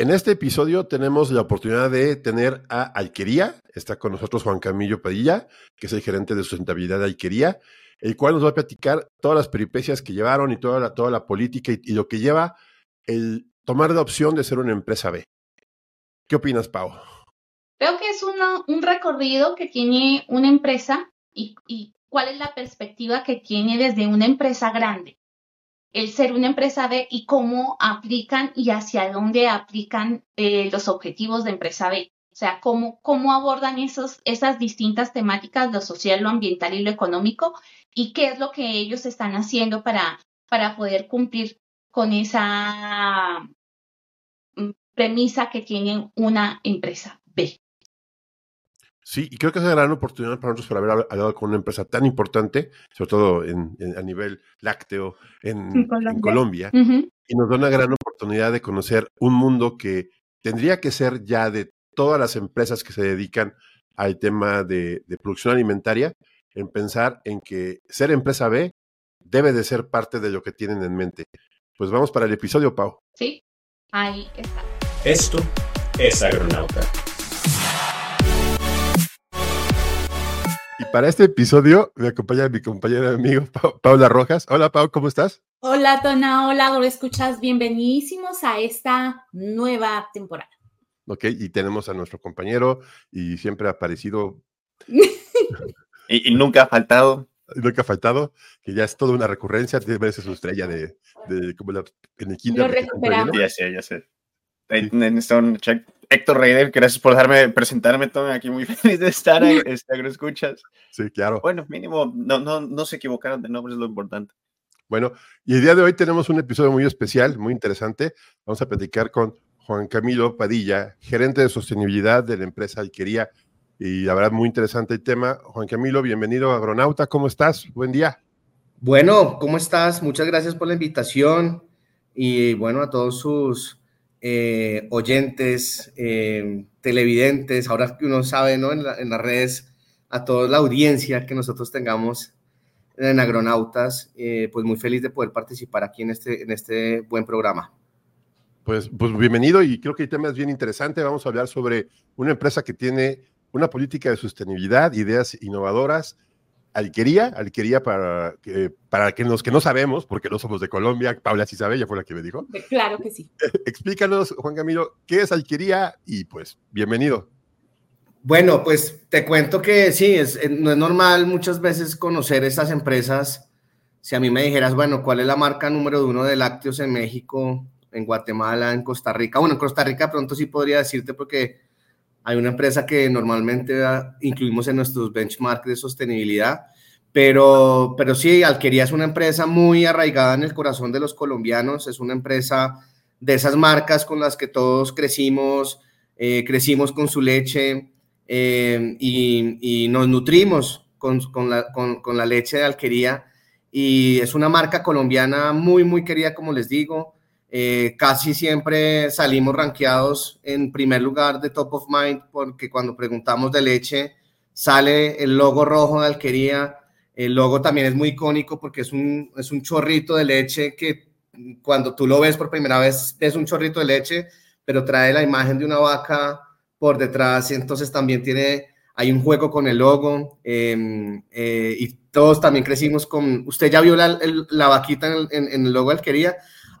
En este episodio tenemos la oportunidad de tener a Alquería. Está con nosotros Juan Camillo Padilla, que es el gerente de sustentabilidad de Alquería, el cual nos va a platicar todas las peripecias que llevaron y toda la, toda la política y, lo que lleva el tomar la opción de ser una empresa B. ¿Qué opinas, Pau? Creo que es un recorrido que tiene una empresa y, y cuál es la perspectiva que tiene desde una empresa grande el ser una empresa B y cómo aplican y hacia dónde aplican eh, los objetivos de empresa B. O sea, cómo, cómo abordan esos, esas distintas temáticas, lo social, lo ambiental y lo económico, y qué es lo que ellos están haciendo para, para poder cumplir con esa mm, premisa que tienen una empresa B. Sí, y creo que es una gran oportunidad para nosotros por haber hablado con una empresa tan importante, sobre todo a nivel lácteo en, Colombia, y nos da una gran oportunidad de conocer un mundo que tendría que ser ya de todas las empresas que se dedican al tema de, de producción alimentaria, en pensar en que ser empresa B debe de ser parte de lo que tienen en mente. Pues vamos para el episodio, Pau. Sí, ahí está. Esto es Agronauta. Para este episodio me acompaña mi compañera amigo Paula Rojas. Hola, Pau, ¿cómo estás? Hola, Tona. Hola, ¿lo escuchas? Bienvenidísimos a esta nueva temporada. Ok, y tenemos a nuestro compañero y siempre ha aparecido. y, nunca ha faltado. Nunca ha faltado, que ya es toda una recurrencia, tiene veces su estrella de, de como la, en el kinder. Lo recuperamos. Ya sé, ya sé. Héctor Reider, gracias por dejarme presentarme, Tommy, aquí muy feliz de estar en este Escuchas. Sí, claro. Bueno, mínimo, no, no, no se equivocaron de nombre, es lo importante. Bueno, y el día de hoy tenemos un episodio muy especial, muy interesante. Vamos a platicar con Juan Camilo Padilla, gerente de sostenibilidad de la empresa Alquería. Y la verdad, muy interesante el tema. Juan Camilo, bienvenido a Agronauta, ¿cómo estás? Buen día. Bueno, ¿cómo estás? Muchas gracias por la invitación y bueno, a todos sus eh, oyentes, eh, televidentes, ahora que uno sabe ¿no? en, las redes, a toda la audiencia que nosotros tengamos en Agronautas, eh, pues muy feliz de poder participar aquí en este, en este buen programa. Pues, pues bienvenido y creo que el tema es bien interesante. Vamos a hablar sobre una empresa que tiene una política de sostenibilidad, ideas innovadoras Alquería, Alquería para, que, para que los que no sabemos, porque no somos de Colombia, Paula sí sabe, ella fue la que me dijo. Claro que sí. Explícanos, Juan Camilo, ¿qué es Alquería? Y pues, bienvenido. Bueno, pues te cuento que sí, es, eh, no es normal muchas veces conocer estas empresas. Si a mí me dijeras, bueno, ¿cuál es la marca número uno de lácteos en México, en Guatemala, en Costa Rica? Bueno, en Costa Rica pronto sí podría decirte porque hay una empresa que normalmente incluimos en nuestros benchmarks de sostenibilidad, pero, pero sí, Alquería es una empresa muy arraigada en el corazón de los colombianos, es una empresa de esas marcas con las que todos crecimos, eh, crecimos con su leche eh, y, nos nutrimos con, la, con, con la leche de Alquería y es una marca colombiana muy, muy querida, como les digo. Eh, casi siempre salimos rankeados en primer lugar de Top of Mind porque cuando preguntamos de leche sale el logo rojo de Alquería. El logo también es muy icónico porque es un, es un chorrito de leche que cuando tú lo ves por primera vez es un chorrito de leche, pero trae la imagen de una vaca por detrás. Entonces también tiene, hay un juego con el logo em, eh, y todos también crecimos con, usted ya vio la, la vaquita en el, en el logo de Alquería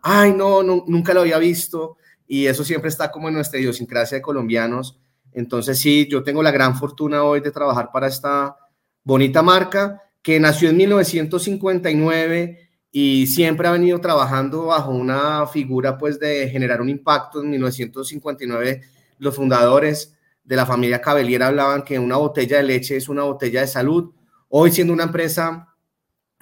ay, no, nunca lo había visto. Y eso siempre está como en nuestra idiosincrasia de colombianos. Entonces sí, yo tengo la gran fortuna hoy de trabajar para esta bonita marca que nació en 1959 y siempre ha venido trabajando bajo una figura pues de generar un impacto. En 1959 los fundadores de la familia Cabeliera hablaban que una botella de leche es una botella de salud. Hoy siendo una empresa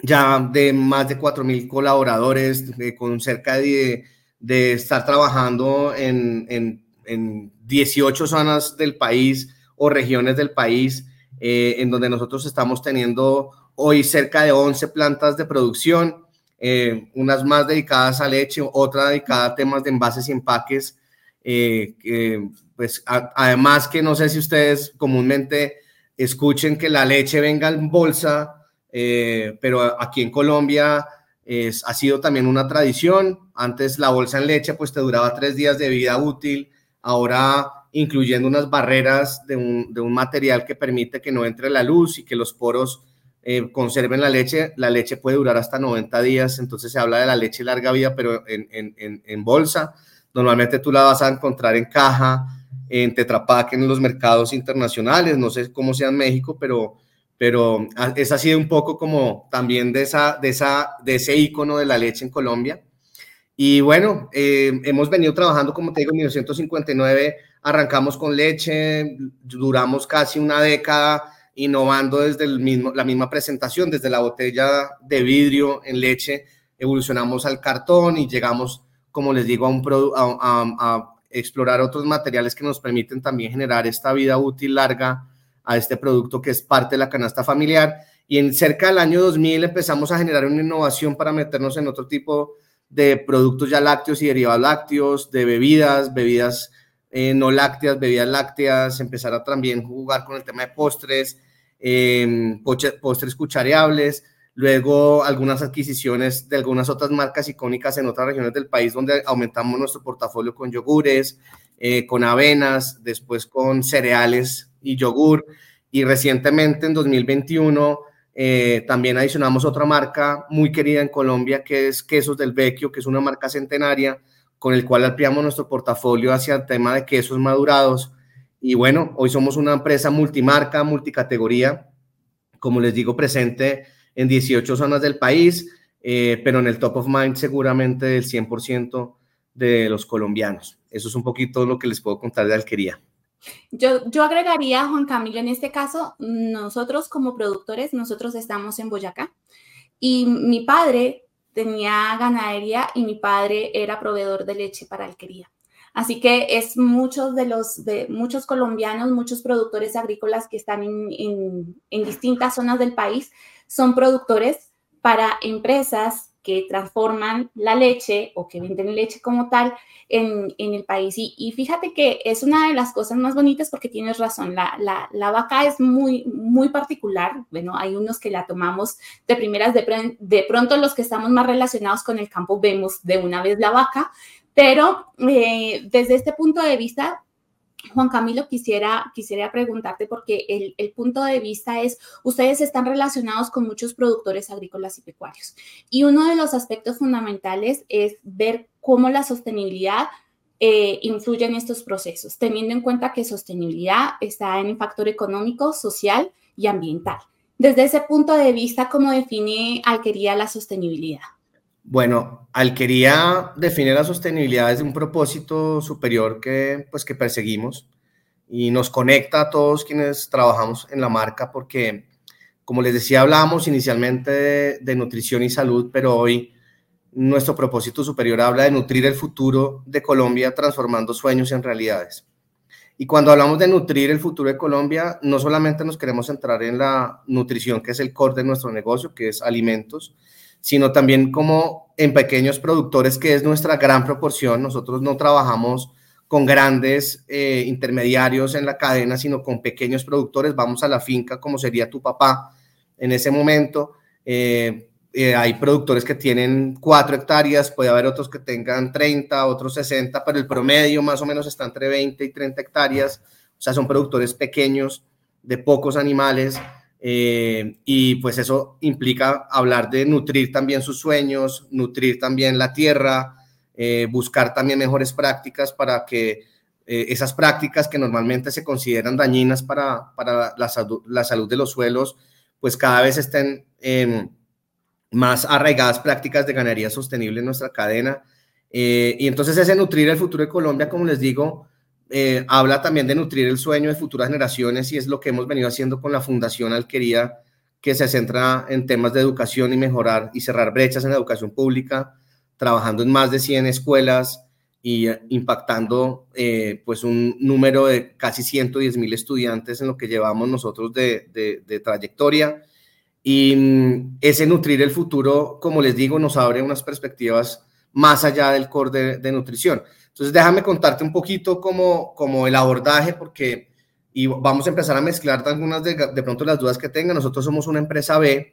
ya de más de 4.000 colaboradores, con cerca de, de, estar trabajando en, en, en, 18 zonas del país o regiones del país, eh, en donde nosotros estamos teniendo hoy cerca de 11 plantas de producción, eh, unas más dedicadas a leche, otra dedicada a temas de envases y empaques. Eh, pues además que no sé si ustedes comúnmente escuchen que la leche venga en bolsa, eh, pero aquí en Colombia Es, ha sido también una tradición. Antes la bolsa en leche pues te duraba tres días de vida útil. Ahora incluyendo unas barreras de un, de un material que permite que no entre la luz y que los poros eh, conserven la leche. La leche puede durar hasta 90 días. Entonces se habla de la leche larga vida, pero en, en, en bolsa. Normalmente tú la vas a encontrar en caja, en Tetra en los mercados internacionales. No sé cómo sea en México, pero pero esa ha sido un poco como también de, esa, de, esa, de ese icono de la leche en Colombia. Y bueno, eh, hemos venido trabajando, como te digo, en 1959 arrancamos con leche, duramos casi una década innovando desde el mismo, la misma presentación, desde la botella de vidrio en leche, evolucionamos al cartón y llegamos, como les digo, a, un a explorar otros materiales que nos permiten también generar esta vida útil larga a este producto que es parte de la canasta familiar. Y en cerca del año 2000 empezamos a generar una innovación para meternos en otro tipo de productos ya lácteos y derivados lácteos, de bebidas, bebidas eh, no lácteas, bebidas lácteas, empezar a también jugar con el tema de postres, eh, postres cuchareables, luego algunas adquisiciones de algunas otras marcas icónicas en otras regiones del país donde aumentamos nuestro portafolio con yogures, eh, con avenas, después con cereales y yogur. Y recientemente, en 2021, eh, también adicionamos otra marca muy querida en Colombia, que es Quesos del Vecchio, que es una marca centenaria, con el cual ampliamos nuestro portafolio hacia el tema de quesos madurados. Y bueno, hoy somos una empresa multimarca, multicategoría, como les digo, presente en 18 zonas del país, eh, pero en el top of mind seguramente del 100% de los colombianos. Eso es un poquito lo que les puedo contar de Alquería. Yo, yo agregaría, Juan Camilo, en este caso, nosotros como productores, nosotros estamos en Boyacá y mi padre tenía ganadería y mi padre era proveedor de leche para alquería. Así que es muchos de los de muchos colombianos, muchos productores agrícolas que están en, en distintas zonas del país, son productores para empresas que transforman la leche o que venden leche como tal en, el país. Y, fíjate que es una de las cosas más bonitas porque tienes razón, la, la, vaca es muy, muy particular. Bueno, hay unos que la tomamos de primeras, de, de, pronto los que estamos más relacionados con el campo vemos de una vez la vaca, pero eh, desde este punto de vista Juan Camilo, quisiera, quisiera preguntarte porque el, punto de vista es, ustedes están relacionados con muchos productores agrícolas y pecuarios y uno de los aspectos fundamentales es ver cómo la sostenibilidad eh, influye en estos procesos, teniendo en cuenta que sostenibilidad está en el factor económico, social y ambiental. Desde ese punto de vista, ¿cómo define Alquería la sostenibilidad? Bueno, Alquería define la sostenibilidad desde un propósito superior que, pues, que perseguimos y nos conecta a todos quienes trabajamos en la marca porque, como les decía, hablábamos inicialmente de, nutrición y salud, pero hoy nuestro propósito superior habla de nutrir el futuro de Colombia transformando sueños en realidades. Y cuando hablamos de nutrir el futuro de Colombia, no solamente nos queremos centrar en la nutrición, que es el core de nuestro negocio, que es alimentos, sino también como en pequeños productores, que es nuestra gran proporción. Nosotros no trabajamos con grandes eh, intermediarios en la cadena, sino con pequeños productores. Vamos a la finca, como sería tu papá en ese momento. Eh, eh, hay productores que tienen cuatro hectáreas, puede haber otros que tengan 30, otros 60, pero el promedio más o menos está entre 20 y 30 hectáreas. O sea, son productores pequeños, de pocos animales, eh, y pues eso implica hablar de nutrir también sus sueños, nutrir también la tierra, eh, buscar también mejores prácticas para que eh, esas prácticas que normalmente se consideran dañinas para, para la, salud, la, salud, de los suelos, pues cada vez estén más arraigadas prácticas de ganadería sostenible en nuestra cadena. y entonces ese nutrir el futuro de Colombia, como les digo, eh, habla también de nutrir el sueño de futuras generaciones y es lo que hemos venido haciendo con la Fundación Alquería, que se centra en temas de educación y mejorar y cerrar brechas en la educación pública, trabajando en más de 100 escuelas y eh, impactando eh, pues un número de casi 110 mil estudiantes en lo que llevamos nosotros de, trayectoria. Y mm, ese nutrir el futuro, como les digo, nos abre unas perspectivas más allá del core de nutrición. Entonces, déjame contarte un poquito como, como el abordaje, porque y vamos a empezar a mezclar algunas de, de pronto las dudas que tengan. Nosotros somos una empresa B,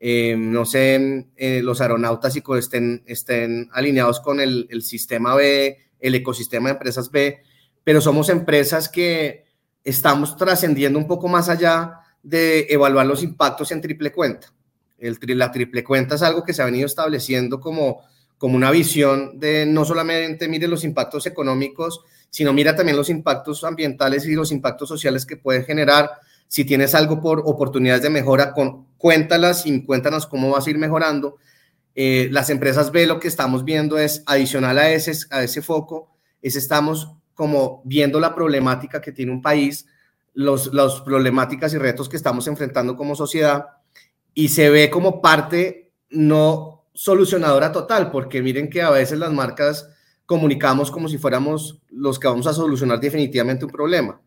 eh, no sé, eh, los aeronautas y estén, estén alineados con el, el, sistema B, el ecosistema de empresas B, pero somos empresas que estamos trascendiendo un poco más allá de evaluar los impactos en triple cuenta. El, la triple cuenta es algo que se ha venido estableciendo como, como una visión de no solamente mire los impactos económicos, sino mira también los impactos ambientales y los impactos sociales que puede generar si tienes algo por oportunidades de mejora, con, cuéntalas y cuéntanos cómo vas a ir mejorando. Eh, las empresas B lo que estamos viendo es adicional a ese, a ese foco, es estamos como viendo la problemática que tiene un país, los, las problemáticas y retos que estamos enfrentando como sociedad y se ve como parte no solucionadora total, porque miren que a veces las marcas comunicamos como si fuéramos los que vamos a solucionar definitivamente un problema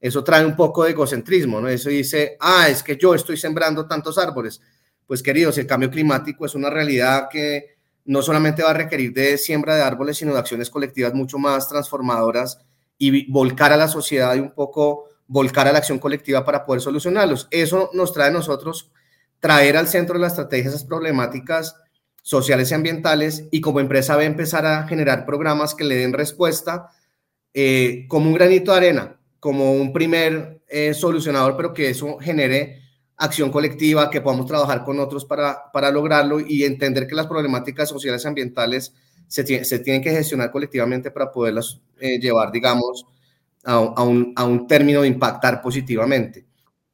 eso trae un poco de egocentrismo, ¿no? Eso dice, ah, es que yo estoy sembrando tantos árboles. Pues queridos, el cambio climático es una realidad que no solamente va a requerir de siembra de árboles, sino de acciones colectivas mucho más transformadoras y volcar a la sociedad y un poco volcar a la acción colectiva para poder solucionarlos. Eso nos trae a nosotros traer al centro de la estrategia esas problemáticas sociales y ambientales y como empresa va a empezar a generar programas que le den respuesta eh, como un granito de arena como un primer eh, solucionador, pero que eso genere acción colectiva, que podamos trabajar con otros para, para lograrlo y entender que las problemáticas sociales y ambientales se, se tienen que gestionar colectivamente para poderlas eh, llevar, digamos, a, a, un, a un término de impactar positivamente.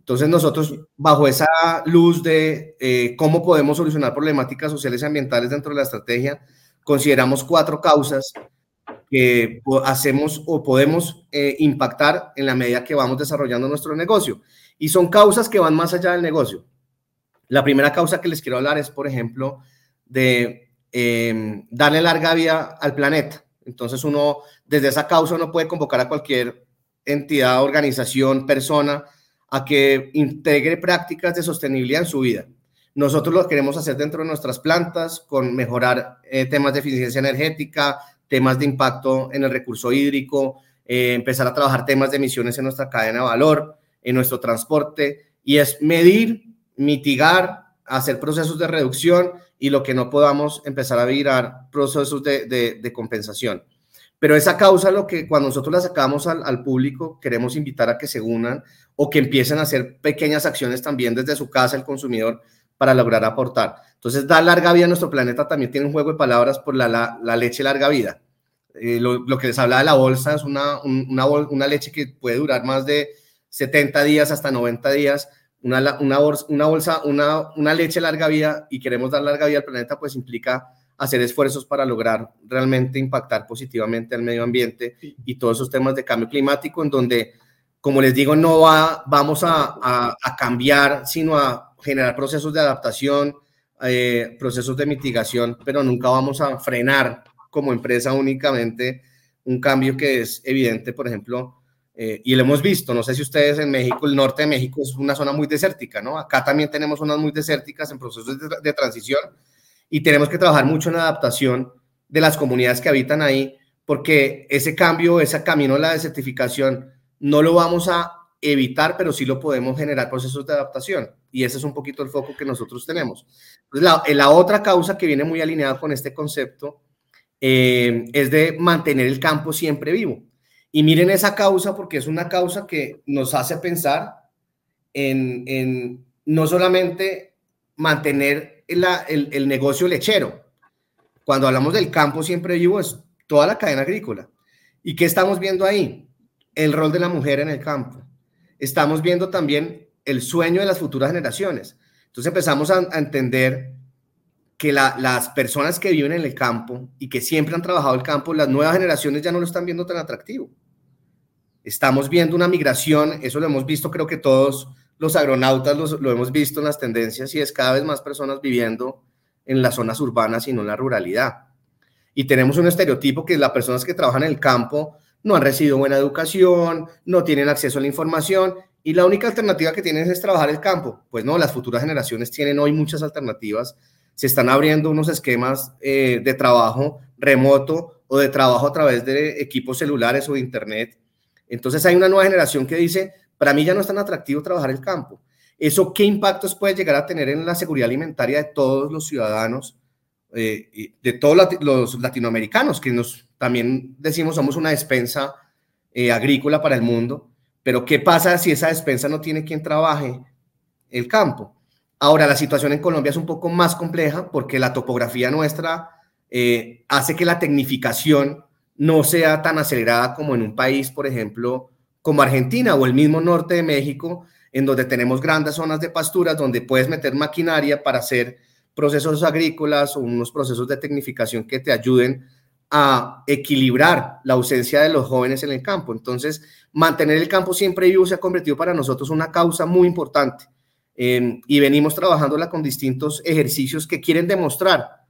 Entonces nosotros, bajo esa luz de eh, cómo podemos solucionar problemáticas sociales y ambientales dentro de la estrategia, consideramos cuatro causas que hacemos o podemos eh, impactar en la medida que vamos desarrollando nuestro negocio. Y son causas que van más allá del negocio. La primera causa que les quiero hablar es, por ejemplo, de em, darle larga vida al planeta. Entonces uno, desde esa causa, uno puede convocar a cualquier entidad, organización, persona a que integre prácticas de sostenibilidad en su vida. Nosotros lo queremos hacer dentro de nuestras plantas, con mejorar eh, temas de eficiencia energética, temas de impacto en el recurso hídrico, eh, empezar a trabajar temas de emisiones en nuestra cadena de valor, en nuestro transporte, y es medir, mitigar, hacer procesos de reducción y lo que no podamos empezar a virar procesos de, de, compensación. Pero esa causa, lo que cuando nosotros la sacamos al, al, público, queremos invitar a que se unan o que empiecen a hacer pequeñas acciones también desde su casa, el consumidor, para lograr aportar. Entonces, dar larga vida a nuestro planeta también tiene un juego de palabras por la, la, leche larga vida. Eh, lo, que les hablaba de la bolsa es una, una, una, leche que puede durar más de 70 días hasta 90 días. Una, una, bolsa, una, bolsa, una, una leche larga vida y queremos dar larga vida al planeta, pues implica hacer esfuerzos para lograr realmente impactar positivamente al medio ambiente y todos esos temas de cambio climático, en donde, como les digo, no va, vamos a, a, a cambiar, sino a generar procesos de adaptación, eh, procesos de mitigación, pero nunca vamos a frenar como empresa únicamente un cambio que es evidente, por ejemplo, eh, y lo hemos visto, no sé si ustedes en México, el norte de México es una zona muy desértica, ¿no? Acá también tenemos zonas muy desérticas en procesos de, de transición y tenemos que trabajar mucho en la adaptación de las comunidades que habitan ahí, porque ese cambio, ese camino la desertificación, no lo vamos a evitar, pero sí lo podemos generar procesos de adaptación. Y ese es un poquito el foco que nosotros tenemos. la, la otra causa que viene muy alineada con este concepto eh, es de mantener el campo siempre vivo. Y miren esa causa porque es una causa que nos hace pensar en, en no solamente mantener el, el negocio lechero. Cuando hablamos del campo siempre vivo es toda la cadena agrícola. ¿Y qué estamos viendo ahí? El rol de la mujer en el campo estamos viendo también el sueño de las futuras generaciones. Entonces empezamos a, entender que las personas que viven en el campo y que siempre han trabajado el campo, las nuevas generaciones ya no lo están viendo tan atractivo. Estamos viendo una migración, eso lo hemos visto, creo que todos los agronautas lo hemos visto en las tendencias y es cada vez más personas viviendo en las zonas urbanas y no en la ruralidad. Y tenemos un estereotipo que las personas que trabajan en el campo no han recibido buena educación, no tienen acceso a la información y la única alternativa que tienen es trabajar el campo. Pues no, las futuras generaciones tienen hoy muchas alternativas. Se están abriendo unos esquemas eh, de trabajo remoto o de trabajo a través de equipos celulares o de internet. Entonces hay una nueva generación que dice, para mí ya no es tan atractivo trabajar el campo. ¿Eso qué impactos puede llegar a tener en la seguridad alimentaria de todos los ciudadanos, eh, de todos los latinoamericanos, que nos también decimos somos una despensa eh, agrícola para el mundo? Pero ¿qué pasa si esa despensa no tiene quien trabaje el campo? Ahora, la situación en Colombia es un poco más compleja porque la topografía nuestra eh, hace que la tecnificación no sea tan acelerada como en un país, por ejemplo, como Argentina o el mismo norte de México, en donde tenemos grandes zonas de pasturas donde puedes meter maquinaria para hacer procesos agrícolas o unos procesos de tecnificación que te ayuden a equilibrar la ausencia de los jóvenes en el campo. Entonces, mantener el campo siempre vivo se ha convertido para nosotros una causa muy importante. Eh, y venimos trabajándola con distintos ejercicios que quieren demostrar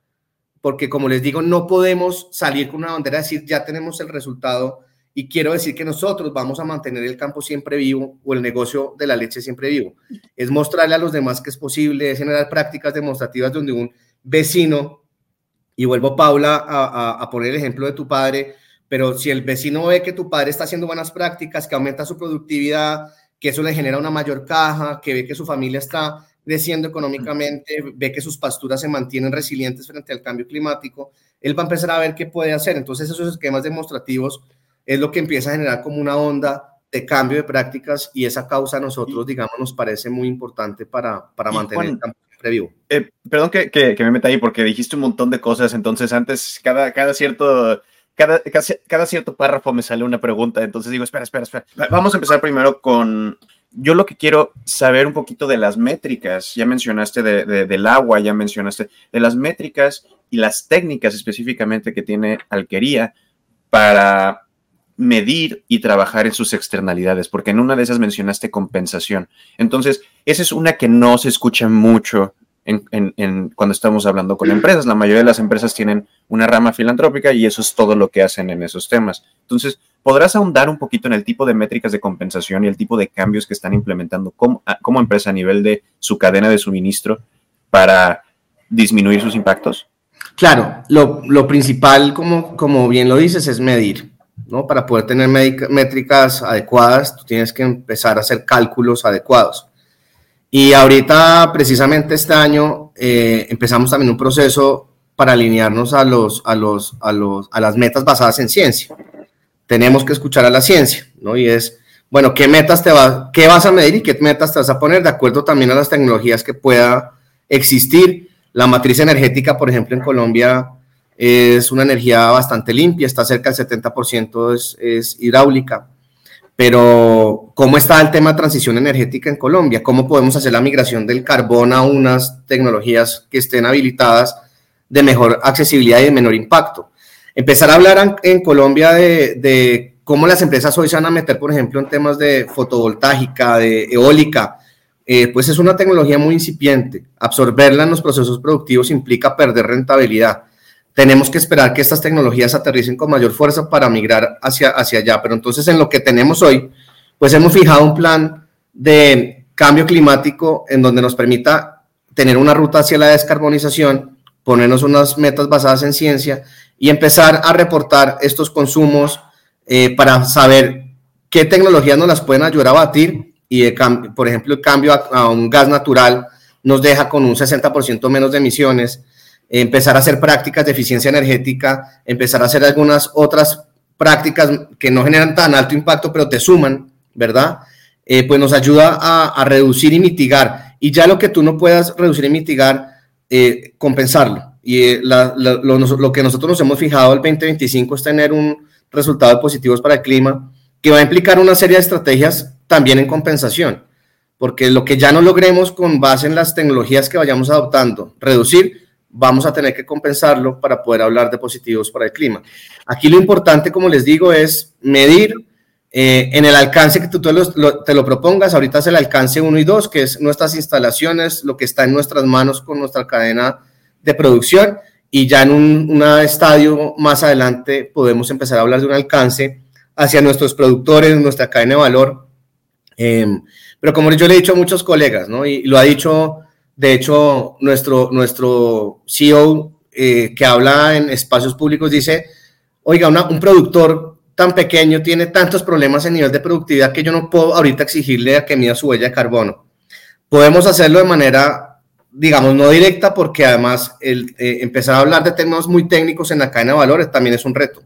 porque como les digo, no podemos salir con una bandera y decir ya tenemos el resultado y quiero decir que nosotros vamos a mantener el campo siempre vivo o el negocio de la leche siempre vivo. Es mostrarle a los demás que es posible, es generar prácticas demostrativas donde un vecino, y vuelvo Paula a, a poner el ejemplo de tu padre, pero si el vecino ve que tu padre está haciendo buenas prácticas, que aumenta su productividad, que eso le genera una mayor caja, que ve que su familia está creciendo económicamente, ve que sus pasturas se mantienen resilientes frente al cambio climático, él va a empezar a ver qué puede hacer. Entonces esos esquemas demostrativos es lo que empieza a generar como una onda de cambio de prácticas y esa causa a nosotros, digamos, nos parece muy importante para, para mantener el campo vivo. Eh, perdón que, que, me meta ahí porque dijiste un montón de cosas, entonces antes cada, cada cierto... Cada, cada, cada, cierto párrafo me sale una pregunta, entonces digo, espera, espera, espera. Vamos a empezar primero con yo lo que quiero saber un poquito de las métricas, ya mencionaste de, del agua, ya mencionaste de las métricas y las técnicas específicamente que tiene Alquería para medir y trabajar en sus externalidades, porque en una de esas mencionaste compensación. Entonces, esa es una que no se escucha mucho en, cuando estamos hablando con empresas. La mayoría de las empresas tienen una rama filantrópica y eso es todo lo que hacen en esos temas. Entonces, ¿podrás ahondar un poquito en el tipo de métricas de compensación y el tipo de cambios que están implementando como, como empresa a nivel de su cadena de suministro para disminuir sus impactos? Claro, lo, lo principal, como, como bien lo dices, es medir. Para poder tener métricas adecuadas, tú tienes que empezar a hacer cálculos adecuados. Y ahorita, precisamente este año, eh, empezamos también un proceso para alinearnos a, los, a, los, a, los, a las metas basadas en ciencia. Tenemos que escuchar a la ciencia, ¿no? Y es, bueno, ¿qué metas te vas, qué vas a medir y qué metas te vas a poner de acuerdo también a las tecnologías que pueda existir? La matriz energética, por ejemplo, en Colombia es una energía bastante limpia, está cerca del 70% es, es hidráulica pero ¿cómo está el tema de transición energética en Colombia? ¿Cómo podemos hacer la migración del carbón a unas tecnologías que estén habilitadas de mejor accesibilidad y de menor impacto? Empezar a hablar en, Colombia de, cómo las empresas hoy se van a meter, por ejemplo, en temas de fotovoltaica, de eólica, eh, pues es una tecnología muy incipiente. Absorberla en los procesos productivos implica perder rentabilidad tenemos que esperar que estas tecnologías aterricen con mayor fuerza para migrar hacia, hacia allá. Pero entonces en lo que tenemos hoy, pues hemos fijado un plan de cambio climático en donde nos permita tener una ruta hacia la descarbonización, ponernos unas metas basadas en ciencia y empezar a reportar estos consumos eh, para saber qué tecnologías nos las pueden ayudar a batir y, por ejemplo, el cambio a, a un gas natural nos deja con un 60% menos de emisiones empezar a hacer prácticas de eficiencia energética, empezar a hacer algunas otras prácticas que no generan tan alto impacto, pero te suman, ¿verdad? Eh, pues nos ayuda a, reducir y mitigar. Y ya lo que tú no puedas reducir y mitigar, eh, compensarlo. Y eh, lo, que nosotros nos hemos fijado el 2025 es tener un resultado positivo para el clima, que va a implicar una serie de estrategias también en compensación, porque lo que ya no logremos con base en las tecnologías que vayamos adoptando, reducir, vamos a tener que compensarlo para poder hablar de positivos para el clima. Aquí lo importante, como les digo, es medir eh, en el alcance que tú te lo, propongas. Ahorita es el alcance 1 y 2, que es nuestras instalaciones, lo que está en nuestras manos con nuestra cadena de producción. Y ya en un estadio más adelante podemos empezar a hablar de un alcance hacia nuestros productores, nuestra cadena de valor. Em, pero como yo le he dicho a muchos colegas, ¿no? y lo ha dicho de hecho, nuestro, nuestro CEO eh, que habla en espacios públicos dice, oiga, un productor tan pequeño tiene tantos problemas en nivel de productividad que yo no puedo ahorita exigirle a que mida su huella de carbono. Podemos hacerlo de manera, digamos, no directa, porque además el, eh, empezar a hablar de términos muy técnicos en la cadena de valores también es un reto.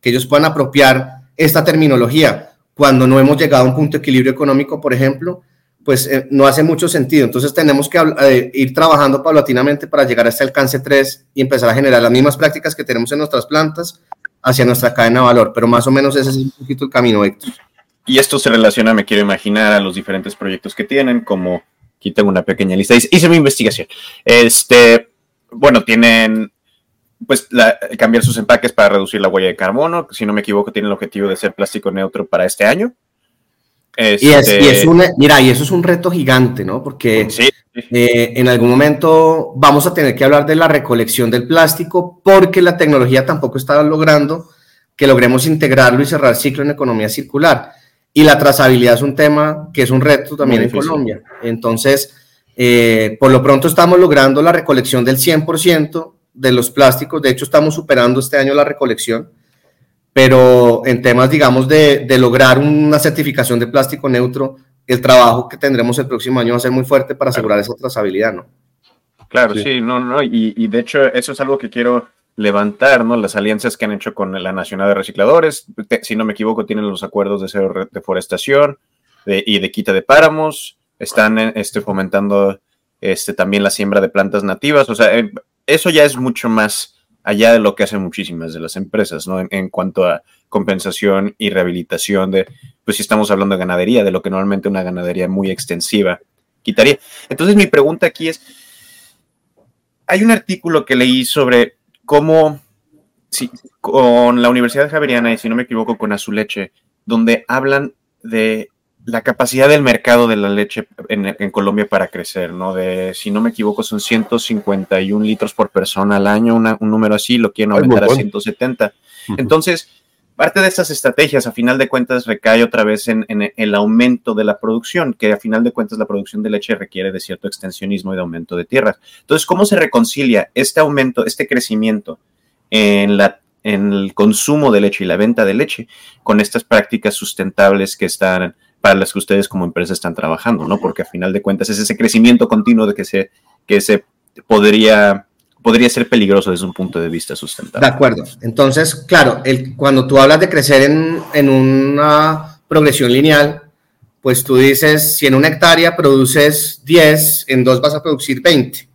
Que ellos puedan apropiar esta terminología cuando no hemos llegado a un punto de equilibrio económico, por ejemplo, pues eh, no hace mucho sentido. Entonces tenemos que eh, ir trabajando paulatinamente para llegar a este alcance 3 y empezar a generar las mismas prácticas que tenemos en nuestras plantas hacia nuestra cadena de valor. Pero más o menos ese es un poquito el camino, Héctor. Y esto se relaciona, me quiero imaginar, a los diferentes proyectos que tienen, como aquí tengo una pequeña lista, hice mi investigación. Este, bueno, tienen pues cambiar sus empaques para reducir la huella de carbono. Si no me equivoco, tienen el objetivo de ser plástico neutro para este año. Y, es, este, mira, y eso es un reto gigante, ¿no? Porque eh, en algún momento vamos a tener que hablar de la recolección del plástico porque la tecnología tampoco está logrando que logremos integrarlo y cerrar el ciclo en economía circular. Y la trazabilidad es un tema que es un reto también en Colombia. Entonces, eh, por lo pronto estamos logrando la recolección del 100% de los plásticos. De hecho, estamos superando este año la recolección pero en temas, digamos, de, lograr una certificación de plástico neutro, el trabajo que tendremos el próximo año va a ser muy fuerte para asegurar esa trazabilidad, ¿no? Claro, sí, no, no, y, de hecho eso es algo que quiero levantar, ¿no? Las alianzas que han hecho con la Nacional de Recicladores, si no me equivoco, tienen los acuerdos de cero deforestación y de quita de páramos, están este, fomentando este, también la siembra de plantas nativas, o sea, eh, eso ya es mucho más allá de lo que hacen muchísimas de las empresas, ¿no? En, cuanto a compensación y rehabilitación de, pues si estamos hablando de ganadería, de lo que normalmente una ganadería muy extensiva quitaría. Entonces mi pregunta aquí es, hay un artículo que leí sobre cómo, con la Universidad Javeriana, y si no me equivoco, con Azuleche, donde hablan de la capacidad del mercado de la leche en, Colombia para crecer, ¿no? De, si no me equivoco, son 151 litros por persona al año, un número así, lo quieren aumentar a 170. Entonces, parte de estas estrategias, a final de cuentas, recae otra vez en, el aumento de la producción, que a final de cuentas la producción de leche requiere de cierto extensionismo y de aumento de tierras. Entonces, ¿cómo se reconcilia este aumento, este crecimiento en la en el consumo de leche y la venta de leche con estas prácticas sustentables que están para las que ustedes como empresa están trabajando, ¿no? Porque a final de cuentas es ese crecimiento continuo de que se, que se podría, podría ser peligroso desde un punto de vista sustentable. De acuerdo. Entonces, claro, el, cuando tú hablas de crecer en, en una progresión lineal, pues tú dices, si en una hectárea produces 10, en dos vas a producir 20,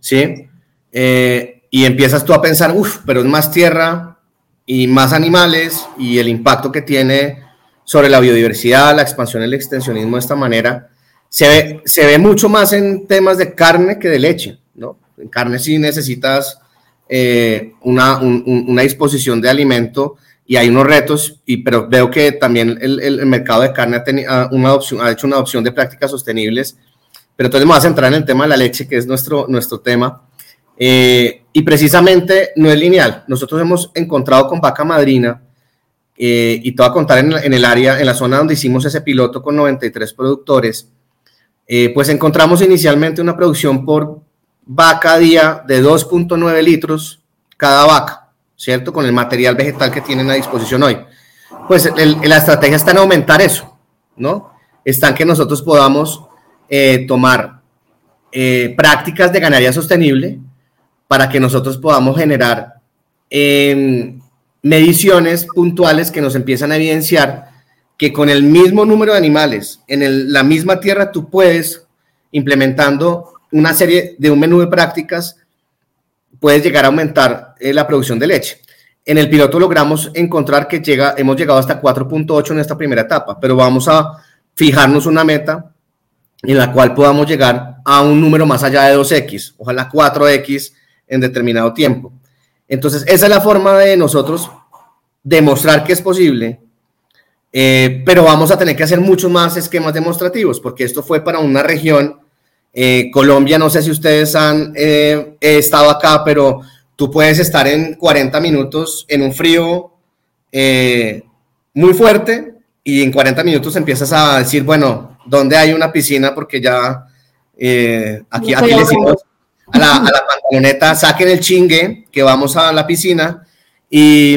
¿sí? Eh, y empiezas tú a pensar, uff, pero es más tierra y más animales y el impacto que tiene sobre la biodiversidad, la expansión y el extensionismo de esta manera, se ve, se ve mucho más en temas de carne que de leche, ¿no? En carne sí necesitas eh, una, una, disposición de alimento y hay unos retos, y, pero veo que también el, el mercado de carne ha, una adopción, ha hecho una adopción de prácticas sostenibles, pero entonces me a centrar en el tema de la leche, que es nuestro, nuestro tema. Eh, y precisamente no es lineal. Nosotros hemos encontrado con vaca madrina eh, y te voy a contar en, el área, en la zona donde hicimos ese piloto con 93 productores, eh, pues encontramos inicialmente una producción por vaca día de 2.9 litros cada vaca, ¿cierto? Con el material vegetal que tienen a disposición hoy. Pues la estrategia está en aumentar eso, ¿no? Está en que nosotros podamos eh, tomar prácticas de ganadería sostenible para que nosotros podamos generar mediciones puntuales que nos empiezan a evidenciar que con el mismo número de animales en la misma tierra tú puedes, implementando una serie de un menú de prácticas, puedes llegar a aumentar eh, la producción de leche. En el piloto logramos encontrar que llega, hemos llegado hasta 4.8 en esta primera etapa, pero vamos a fijarnos una meta en la cual podamos llegar a un número más allá de 2x, ojalá 4x en determinado tiempo. Entonces, esa es la forma de nosotros demostrar que es posible, eh, pero vamos a tener que hacer muchos más esquemas demostrativos, porque esto fue para una región, eh, Colombia, no sé si ustedes han eh, estado acá, pero tú puedes estar en 40 minutos en un frío muy fuerte y en 40 minutos empiezas a decir, bueno, ¿dónde hay una piscina? Porque ya aquí, aquí le decimos a la, a la pantaloneta, saquen el chingue, que vamos a la piscina. Y,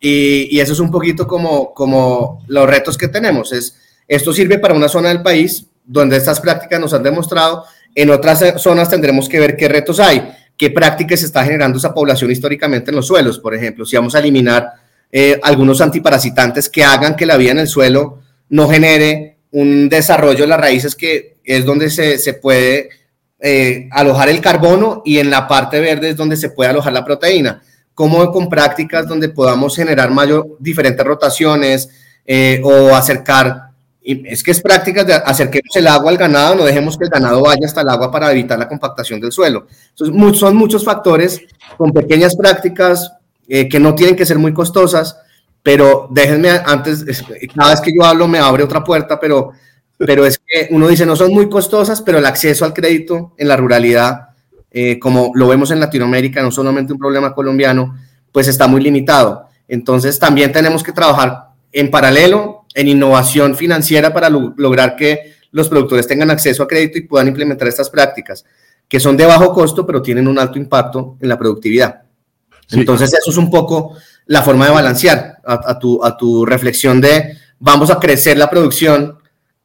y, eso es un poquito como, como los retos que tenemos. Es, esto sirve para una zona del país, donde estas prácticas nos han demostrado, en otras zonas tendremos que ver qué retos hay, qué prácticas está generando esa población históricamente en los suelos, por ejemplo, si vamos a eliminar eh, algunos antiparasitantes que hagan que la vida en el suelo no genere un desarrollo de las raíces que es donde se, se puede eh, alojar el carbono y en la parte verde es donde se puede alojar la proteína. Como con prácticas donde podamos generar mayor, diferentes rotaciones eh, o acercar, es que es prácticas de acerquemos el agua al ganado, no dejemos que el ganado vaya hasta el agua para evitar la compactación del suelo. Entonces, son muchos factores con pequeñas prácticas eh, que no tienen que ser muy costosas, pero déjenme antes, cada vez que yo hablo me abre otra puerta, pero pero es que uno dice, no son muy costosas, pero el acceso al crédito en la ruralidad, eh, como lo vemos en Latinoamérica, no solamente un problema colombiano, pues está muy limitado. Entonces también tenemos que trabajar en paralelo en innovación financiera para lograr que los productores tengan acceso a crédito y puedan implementar estas prácticas, que son de bajo costo, pero tienen un alto impacto en la productividad. Entonces eso es un poco la forma de balancear a, tu, a tu reflexión de vamos a crecer la producción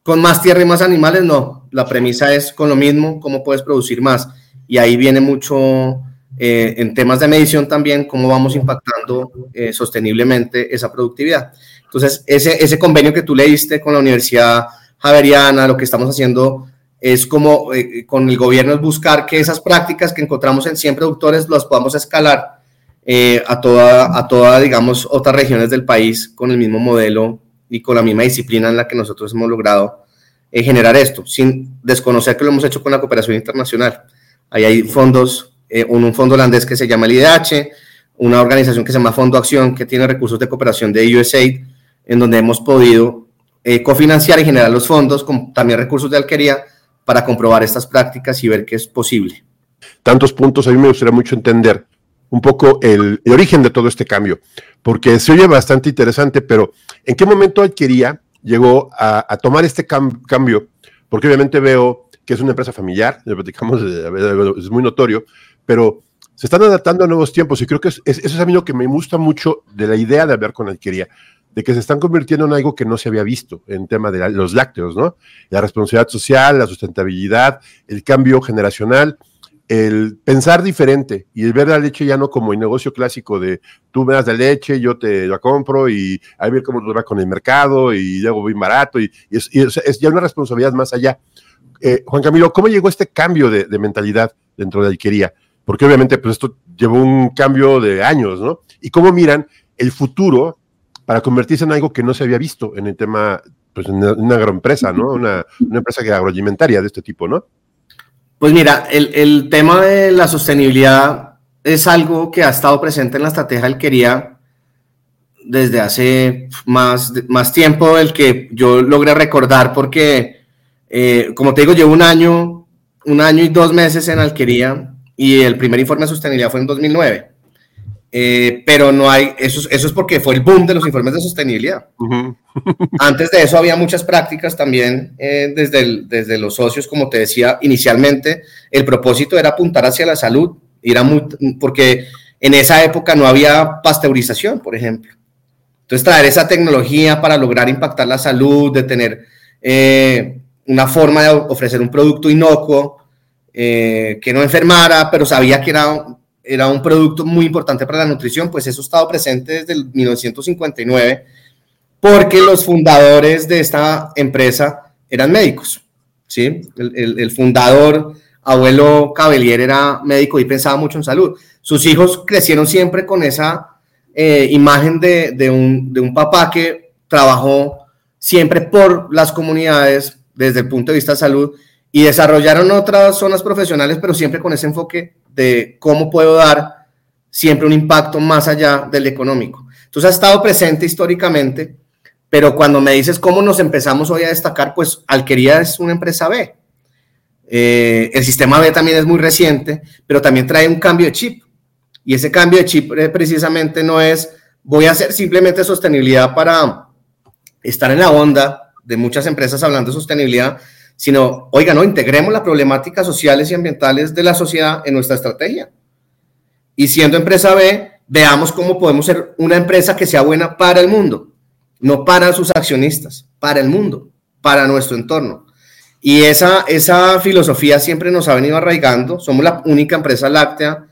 con más tierra y más animales, no. La premisa es con lo mismo, cómo puedes producir más. Y ahí viene mucho eh, en temas de medición también, cómo vamos impactando eh, sosteniblemente esa productividad. Entonces, ese, ese convenio que tú leíste con la Universidad Javeriana, lo que estamos haciendo es como eh, con el gobierno es buscar que esas prácticas que encontramos en 100 productores las podamos escalar a, toda, a toda, digamos, otras regiones del país con el mismo modelo y con la misma disciplina en la que nosotros hemos logrado eh, generar esto, sin desconocer que lo hemos hecho con la cooperación internacional. Ahí hay fondos, eh, un, fondo holandés que se llama el IDH, una organización que se llama Fondo Acción, que tiene recursos de cooperación de USAID, en donde hemos podido eh, cofinanciar y generar los fondos, con también recursos de alquería, para comprobar estas prácticas y ver que es posible. Tantos puntos, a mí me gustaría mucho entender un poco el, origen de todo este cambio, porque se oye bastante interesante, pero ¿en qué momento Alquería llegó a, tomar este cambio? Porque obviamente veo que es una empresa familiar, lo platicamos, es muy notorio, pero se están adaptando a nuevos tiempos y creo que eso es a mí lo que me gusta mucho de la idea de hablar con Alquería, de que se están convirtiendo en algo que no se había visto en tema de los lácteos, ¿no? La responsabilidad social, la sustentabilidad, el cambio generacional el pensar diferente y el ver la leche ya no como el negocio clásico de tú me das la leche, yo te la compro y a ver cómo va con el mercado y luego bien barato y, es, ya una responsabilidad más allá. Eh, Juan Camilo, ¿cómo llegó este cambio de, mentalidad dentro de alquería? Porque obviamente pues esto llevó un cambio de años, ¿no? Y cómo miran el futuro para convertirse en algo que no se había visto en el tema, pues en una, agroempresa, ¿no? Una empresa agroalimentaria de este tipo, ¿no? Pues mira, el, tema de la sostenibilidad es algo que ha estado presente en la estrategia alquería desde hace más, más tiempo del que yo logré recordar porque, eh, como te digo, llevo un año, un año y dos meses en alquería y el primer informe de sostenibilidad fue en 2009. Eh, pero no hay, eso, eso es porque fue el boom de los informes de sostenibilidad. Antes de eso había muchas prácticas también eh, desde, desde los socios, como te decía inicialmente, el propósito era apuntar hacia la salud, era porque en esa época no había pasteurización, por ejemplo. Entonces traer esa tecnología para lograr impactar la salud, de tener eh, una forma de ofrecer un producto inocuo, que no enfermara, pero sabía que era era un producto muy importante para la nutrición, pues eso ha estado presente desde el 1959, porque los fundadores de esta empresa eran médicos, ¿sí? El, fundador, abuelo Cabellier, era médico y pensaba mucho en salud. Sus hijos crecieron siempre con esa eh, imagen de, de, un, de un papá que trabajó siempre por las comunidades desde el punto de vista de salud y desarrollaron otras zonas profesionales, pero siempre con ese enfoque de cómo puedo dar siempre un impacto más allá del económico. Entonces ha estado presente históricamente, pero cuando me dices cómo nos empezamos hoy a destacar, pues Alquería es una empresa B. Eh, el sistema B también es muy reciente, pero también trae un cambio de chip. Y ese cambio de chip eh, precisamente no es voy a hacer simplemente sostenibilidad para estar en la onda de muchas empresas hablando de sostenibilidad, sino, oiga, no, integremos las problemáticas sociales y ambientales de la sociedad en nuestra estrategia. Y siendo empresa B, veamos cómo podemos ser una empresa que sea buena para el mundo, no para sus accionistas, para el mundo, para nuestro entorno. Y esa, esa filosofía siempre nos ha venido arraigando. Somos la única empresa láctea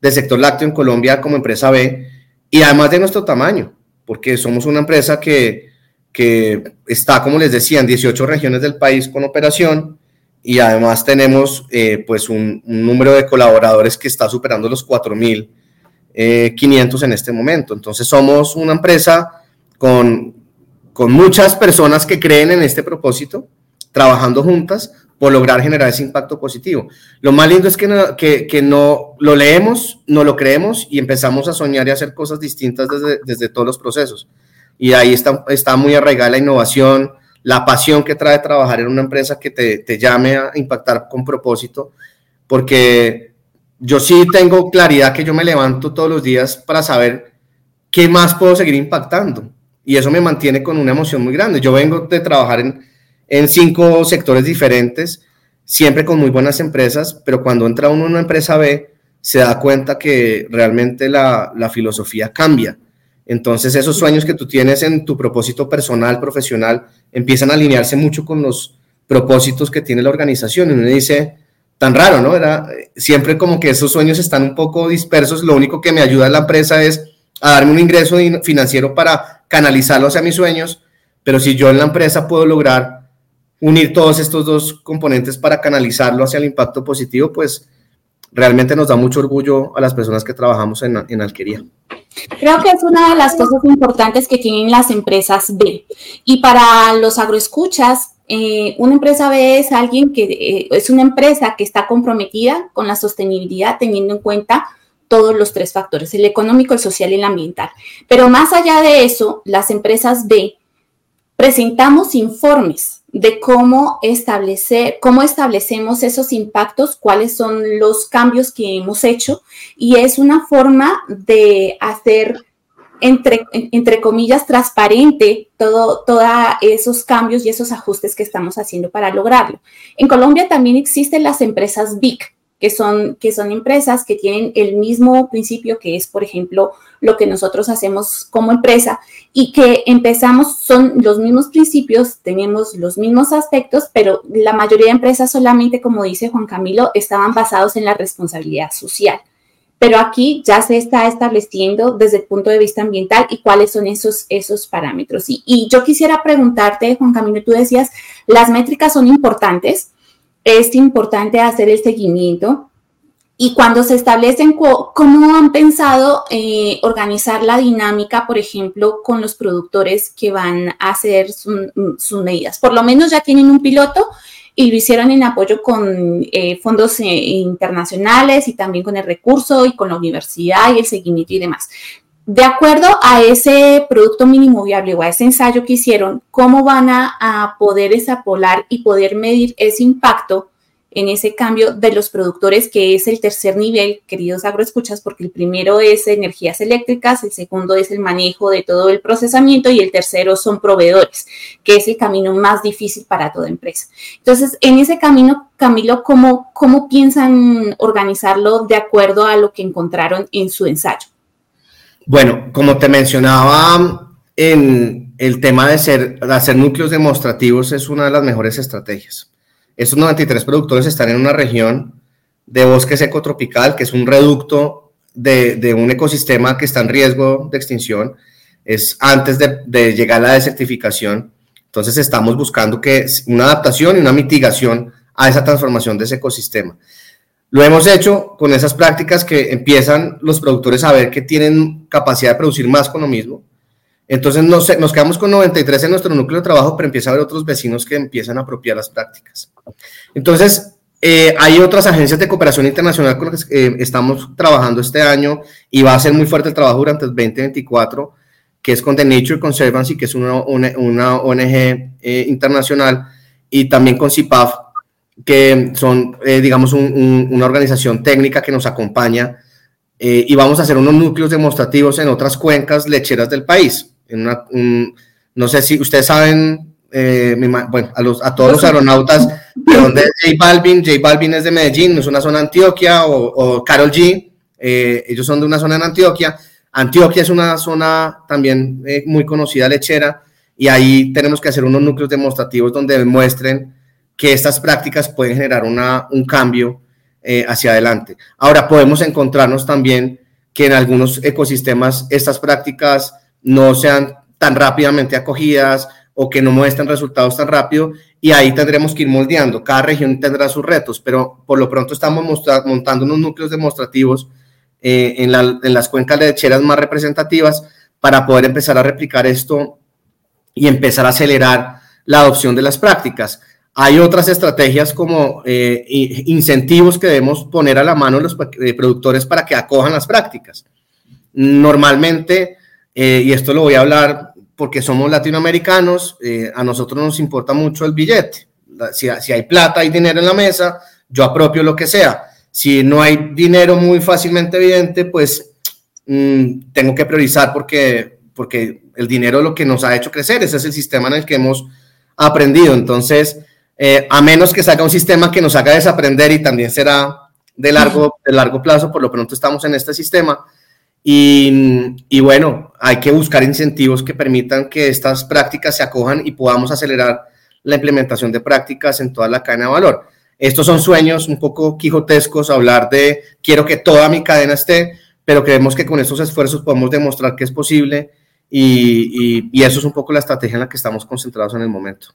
del sector lácteo en Colombia como empresa B y además de nuestro tamaño, porque somos una empresa que, que está, como les decía, en 18 regiones del país con operación y además tenemos eh, pues un, número de colaboradores que está superando los 4.500 eh, en este momento. Entonces somos una empresa con, con muchas personas que creen en este propósito, trabajando juntas por lograr generar ese impacto positivo. Lo más lindo es que no, que, que no lo leemos, no lo creemos y empezamos a soñar y hacer cosas distintas desde, desde todos los procesos. Y ahí está, está muy arraigada la innovación, la pasión que trae trabajar en una empresa que te, te llame a impactar con propósito, porque yo sí tengo claridad que yo me levanto todos los días para saber qué más puedo seguir impactando. Y eso me mantiene con una emoción muy grande. Yo vengo de trabajar en, en cinco sectores diferentes, siempre con muy buenas empresas, pero cuando entra uno en una empresa B, se da cuenta que realmente la, la filosofía cambia entonces esos sueños que tú tienes en tu propósito personal, profesional, empiezan a alinearse mucho con los propósitos que tiene la organización. Y uno dice, tan raro, ¿no? Era, siempre como que esos sueños están un poco dispersos, lo único que me ayuda a la empresa es a darme un ingreso financiero para canalizarlo hacia mis sueños, pero si yo en la empresa puedo lograr unir todos estos dos componentes para canalizarlo hacia el impacto positivo, pues realmente nos da mucho orgullo a las personas que trabajamos en, en alquería. Creo que es una de las cosas importantes que tienen las empresas B. Y para los agroescuchas, eh, una empresa B es alguien que eh, es una empresa que está comprometida con la sostenibilidad teniendo en cuenta todos los tres factores, el económico, el social y el ambiental. Pero más allá de eso, las empresas B presentamos informes de cómo establecer, cómo establecemos esos impactos, cuáles son los cambios que hemos hecho y es una forma de hacer entre, entre comillas, transparente todo, todos esos cambios y esos ajustes que estamos haciendo para lograrlo. En Colombia también existen las empresas BIC, que son, que son empresas que tienen el mismo principio que es, por ejemplo, lo que nosotros hacemos como empresa y que empezamos, son los mismos principios, tenemos los mismos aspectos, pero la mayoría de empresas solamente, como dice Juan Camilo, estaban basados en la responsabilidad social. Pero aquí ya se está estableciendo desde el punto de vista ambiental y cuáles son esos, esos parámetros. Y, y yo quisiera preguntarte, Juan Camilo, tú decías, las métricas son importantes, es importante hacer el seguimiento. Y cuando se establecen, ¿cómo han pensado eh, organizar la dinámica, por ejemplo, con los productores que van a hacer sus medidas? Por lo menos ya tienen un piloto y lo hicieron en apoyo con eh, fondos eh, internacionales y también con el recurso y con la universidad y el seguimiento y demás de acuerdo a ese producto mínimo viable o a ese ensayo que hicieron, ¿cómo van a, poder extrapolar y poder medir ese impacto en ese cambio de los productores, que es el tercer nivel, queridos agroescuchas, porque el primero es energías eléctricas, el segundo es el manejo de todo el procesamiento y el tercero son proveedores, que es el camino más difícil para toda empresa. Entonces, en ese camino, Camilo, ¿cómo, cómo piensan organizarlo de acuerdo a lo que encontraron en su ensayo? Bueno, como te mencionaba, en el tema de, hacer núcleos demostrativos es una de las mejores estrategias. Estos 93 productores están en una región de bosque seco tropical, que es un reducto de, un ecosistema que está en riesgo de extinción. Es antes de, de llegar a la desertificación. Entonces estamos buscando que una adaptación y una mitigación a esa transformación de ese ecosistema. Lo hemos hecho con esas prácticas que empiezan los productores a ver que tienen capacidad de producir más con lo mismo. Entonces nos, nos quedamos con 93 en nuestro núcleo de trabajo, pero empieza a haber otros vecinos que empiezan a apropiar las prácticas. Entonces, eh, hay otras agencias de cooperación internacional con las que eh, estamos trabajando este año y va a ser muy fuerte el trabajo durante el 2024, que es con The Nature Conservancy, que es una, ONG eh, internacional, y también con CIPAF, que son, eh, digamos, una organización técnica que nos acompaña eh, y vamos a hacer unos núcleos demostrativos en otras cuencas lecheras del país. En una, no sé si ustedes saben, eh, bueno, a, los, a todos los aeronautas de dónde es J Balvin. J Balvin es de Medellín, es una zona Antioquia, o, o Carol G, ellos son de una zona en Antioquia. Antioquia es una zona también muy conocida lechera y ahí tenemos que hacer unos núcleos demostrativos donde demuestren que estas prácticas pueden generar una, un cambio eh, hacia adelante. Ahora podemos encontrarnos también que en algunos ecosistemas estas prácticas no sean tan rápidamente acogidas o que no muestren resultados tan rápido y ahí tendremos que ir moldeando. Cada región tendrá sus retos, pero por lo pronto estamos montando unos núcleos demostrativos eh, en, en, las cuencas lecheras más representativas para poder empezar a replicar esto y empezar a acelerar la adopción de las prácticas. Hay otras estrategias como eh, incentivos que debemos poner a la mano los eh, productores para que acojan las prácticas. Normalmente, eh, y esto lo voy a hablar porque somos latinoamericanos, a nosotros nos importa mucho el billete. Si, si, hay plata, hay dinero en la mesa, yo apropio lo que sea. Si no hay dinero muy fácilmente evidente, pues mm, tengo que priorizar porque, porque el dinero es lo que nos ha hecho crecer, ese es el sistema en el que hemos aprendido. Entonces, eh, a menos que salga un sistema que nos haga desaprender y también será de largo, de largo plazo, por lo pronto estamos en este sistema. Y, y, bueno, hay que buscar incentivos que permitan que estas prácticas se acojan y podamos acelerar la implementación de prácticas en toda la cadena de valor. Estos son sueños un poco quijotescos, hablar de quiero que toda mi cadena esté, pero creemos que con estos esfuerzos podemos demostrar que es posible y, eso es un poco la estrategia en la que estamos concentrados en el momento.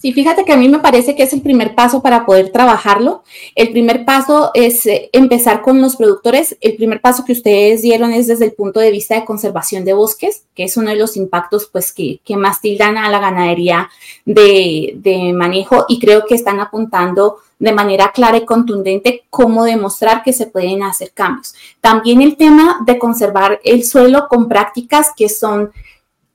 Sí, fíjate que a mí me parece que es el primer paso para poder trabajarlo. El primer paso es eh, empezar con los productores. El primer paso que ustedes dieron es desde el punto de vista de conservación de bosques, que es uno de los impactos pues, que, más tildan a la ganadería de, de manejo y creo que están apuntando de manera clara y contundente cómo demostrar que se pueden hacer cambios. También el tema de conservar el suelo con prácticas que son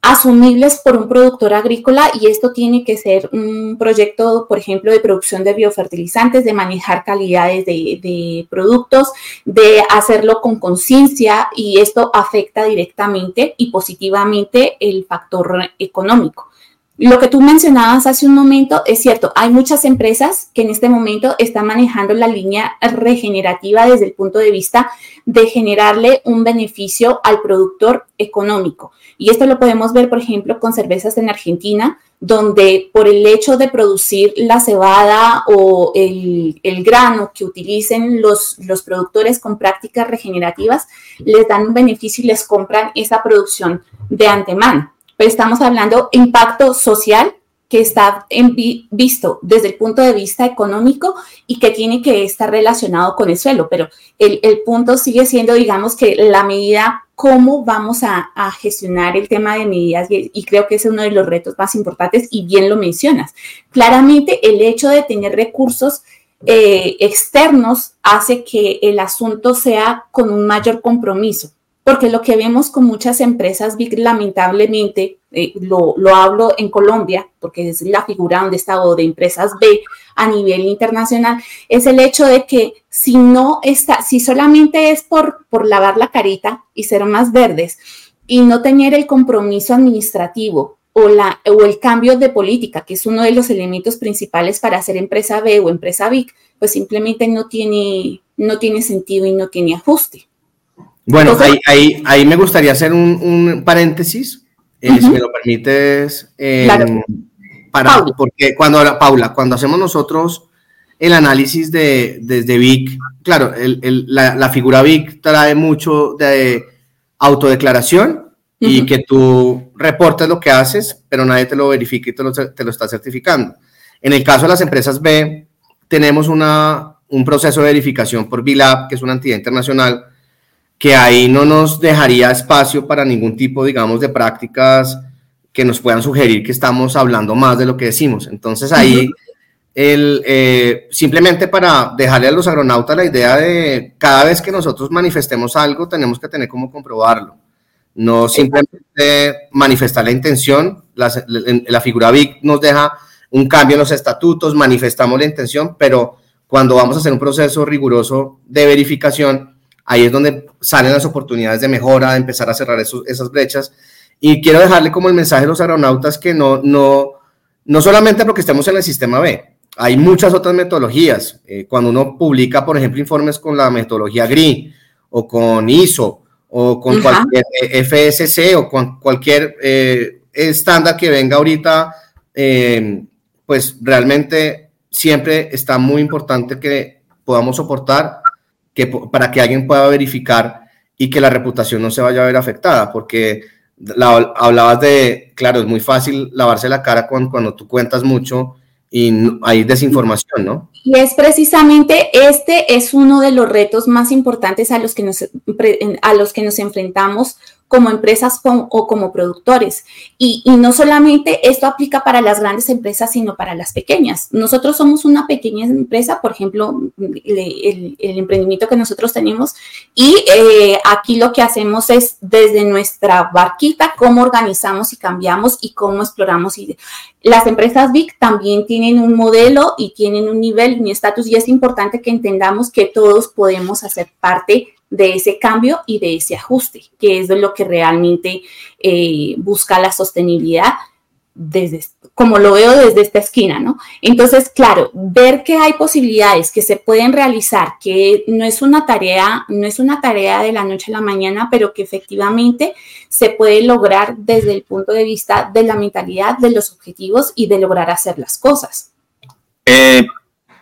asumibles por un productor agrícola y esto tiene que ser un proyecto, por ejemplo, de producción de biofertilizantes, de manejar calidades de, productos, de hacerlo con conciencia y esto afecta directamente y positivamente el factor económico. Lo que tú mencionabas hace un momento es cierto, hay muchas empresas que en este momento están manejando la línea regenerativa desde el punto de vista de generarle un beneficio al productor económico. Y esto lo podemos ver, por ejemplo, con cervezas en Argentina, donde por el hecho de producir la cebada o el, grano que utilicen los, productores con prácticas regenerativas, les dan un beneficio y les compran esa producción de antemano estamos hablando impacto social que está visto desde el punto de vista económico y que tiene que estar relacionado con el suelo, pero el, punto sigue siendo, digamos, que la medida, cómo vamos a, gestionar el tema de medidas, y, creo que es uno de los retos más importantes y bien lo mencionas. Claramente, el hecho de tener recursos eh, externos hace que el asunto sea con un mayor compromiso porque lo que vemos con muchas empresas, lamentablemente, eh, lo, hablo en Colombia, porque es la figura donde está, o de empresas B a nivel internacional, es el hecho de que si no está, si solamente es por, por lavar la carita y ser más verdes y no tener el compromiso administrativo o, la, o el cambio de política, que es uno de los elementos principales para hacer empresa B o empresa B, pues simplemente no tiene, no tiene sentido y no tiene ajuste. Bueno, ahí, ahí, me gustaría hacer un, paréntesis, eh, si me lo permites, em, para, porque cuando, Paula, cuando hacemos nosotros el análisis de, desde VIC, claro, la, figura VIC trae mucho de autodeclaración y que tú reportes lo que haces, pero nadie te lo verifica y te lo, te lo está certificando. En el caso de las empresas B, tenemos una, un proceso de verificación por BILAB, que es una entidad internacional, que ahí no nos dejaría espacio para ningún tipo, digamos, de prácticas que nos puedan sugerir que estamos hablando más de lo que decimos. Entonces ahí, el, eh, simplemente para dejarle a los agronautas la idea de cada vez que nosotros manifestemos algo, tenemos que tener cómo comprobarlo. No simplemente manifestar la intención, la, la figura VIC nos deja un cambio en los estatutos, manifestamos la intención, pero cuando vamos a hacer un proceso riguroso de verificación, ahí es donde salen las oportunidades de mejora, de empezar a cerrar esas brechas. Y quiero dejarle como el mensaje a los aeronautas que no, no, no solamente porque estemos en el sistema B, hay muchas otras metodologías. Eh, cuando uno publica, por ejemplo, informes con la metodología GRI o con ISO o con cualquier eh, FSC o con cualquier eh, estándar que venga ahorita, pues realmente siempre está muy importante que podamos soportar que, para que alguien pueda verificar y que la reputación no se vaya a ver afectada, porque hablabas de, claro, es muy fácil lavarse la cara cuando, cuando tú cuentas mucho y hay desinformación, ¿no? Y es precisamente este es uno de los retos más importantes a los que nos, a los que nos enfrentamos como empresas o como productores. Y, no solamente esto aplica para las grandes empresas, sino para las pequeñas. Nosotros somos una pequeña empresa, por ejemplo, el, emprendimiento que nosotros tenemos, y eh, aquí lo que hacemos es desde nuestra barquita, cómo organizamos y cambiamos y cómo exploramos. Y las empresas BIC también tienen un modelo y tienen un nivel, un estatus, y es importante que entendamos que todos podemos hacer parte de ese cambio y de ese ajuste, que es lo que realmente eh, busca la sostenibilidad desde, como lo veo desde esta esquina, ¿no? Entonces, claro, ver que hay posibilidades que se pueden realizar, que no es una tarea, no es una tarea de la noche a la mañana, pero que efectivamente se puede lograr desde el punto de vista de la mentalidad, de los objetivos y de lograr hacer las cosas. Eh,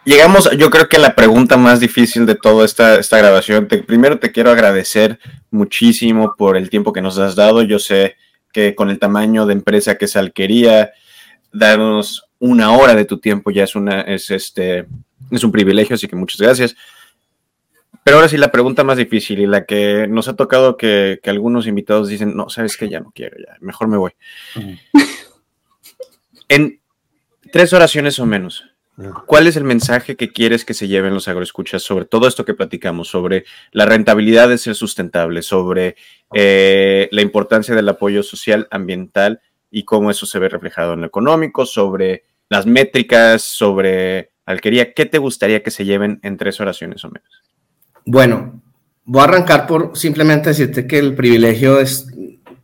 llegamos, yo creo que la pregunta más difícil de toda esta, esta grabación. primero te quiero agradecer muchísimo por el tiempo que nos has dado. Yo sé que con el tamaño de empresa que es Alquería, darnos una hora de tu tiempo ya es una, es este, es un privilegio, así que muchas gracias. Pero ahora sí, la pregunta más difícil y la que nos ha tocado que, algunos invitados dicen, no, sabes que ya no quiero, ya, mejor me voy. en tres oraciones o menos, ¿Cuál es el mensaje que quieres que se lleven los agroescuchas sobre todo esto que platicamos, sobre la rentabilidad de ser sustentable, sobre eh, la importancia del apoyo social, ambiental y cómo eso se ve reflejado en lo económico, sobre las métricas, sobre alquería? ¿Qué te gustaría que se lleven en tres oraciones o menos? Bueno, voy a arrancar por simplemente decirte que el privilegio es,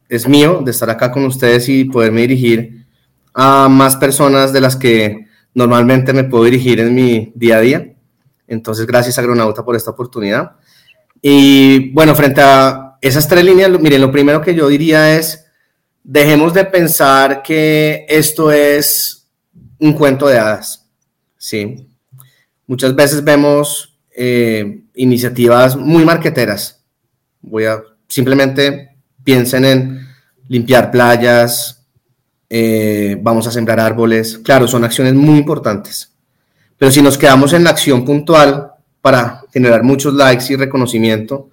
es mío de estar acá con ustedes y poderme dirigir a más personas de las que normalmente me puedo dirigir en mi día a día. Entonces, gracias Agronauta por esta oportunidad. Y bueno, frente a esas tres líneas, miren, lo primero que yo diría es, dejemos de pensar que esto es un cuento de hadas. Sí. Muchas veces vemos eh, iniciativas muy marqueteras. Voy a simplemente piensen en limpiar playas, eh, vamos a sembrar árboles. Claro, son acciones muy importantes. Pero si nos quedamos en la acción puntual para generar muchos likes y reconocimiento,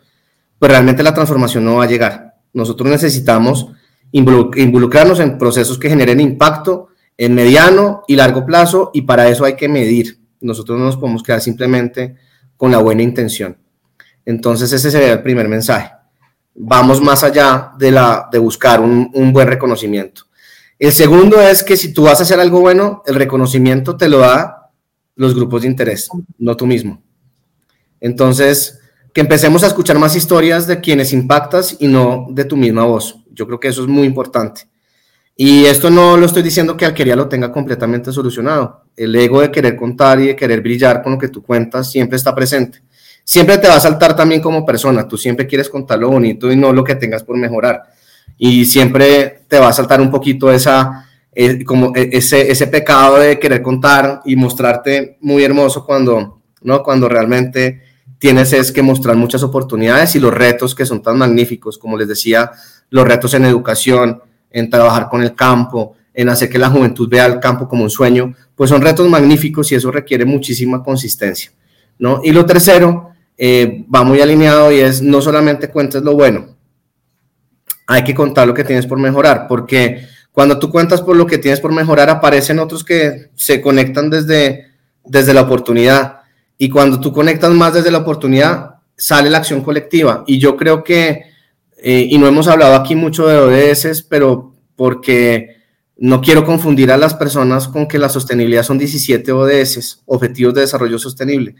pues realmente la transformación no va a llegar. Nosotros necesitamos involucrarnos en procesos que generen impacto en mediano y largo plazo y para eso hay que medir. Nosotros no nos podemos quedar simplemente con la buena intención. Entonces ese sería el primer mensaje. Vamos más allá de, la, de buscar un, un buen reconocimiento. El segundo es que si tú vas a hacer algo bueno, el reconocimiento te lo da los grupos de interés, no tú mismo. Entonces, que empecemos a escuchar más historias de quienes impactas y no de tu misma voz. Yo creo que eso es muy importante. Y esto no lo estoy diciendo que Alquería lo tenga completamente solucionado. El ego de querer contar y de querer brillar con lo que tú cuentas siempre está presente. Siempre te va a saltar también como persona. Tú siempre quieres contar lo bonito y no lo que tengas por mejorar y siempre te va a saltar un poquito esa, eh, como e, ese, ese pecado de querer contar y mostrarte muy hermoso cuando, ¿no? cuando realmente tienes es que mostrar muchas oportunidades y los retos que son tan magníficos, como les decía, los retos en educación, en trabajar con el campo, en hacer que la juventud vea el campo como un sueño, pues son retos magníficos y eso requiere muchísima consistencia. ¿no? Y lo tercero, eh, va muy alineado y es no solamente cuentes lo bueno, hay que contar lo que tienes por mejorar, porque cuando tú cuentas por lo que tienes por mejorar, aparecen otros que se conectan desde, desde la oportunidad. Y cuando tú conectas más desde la oportunidad, sale la acción colectiva. Y yo creo que, eh, y no hemos hablado aquí mucho de ODS, pero porque no quiero confundir a las personas con que la sostenibilidad son 17 ODS, Objetivos de Desarrollo Sostenible.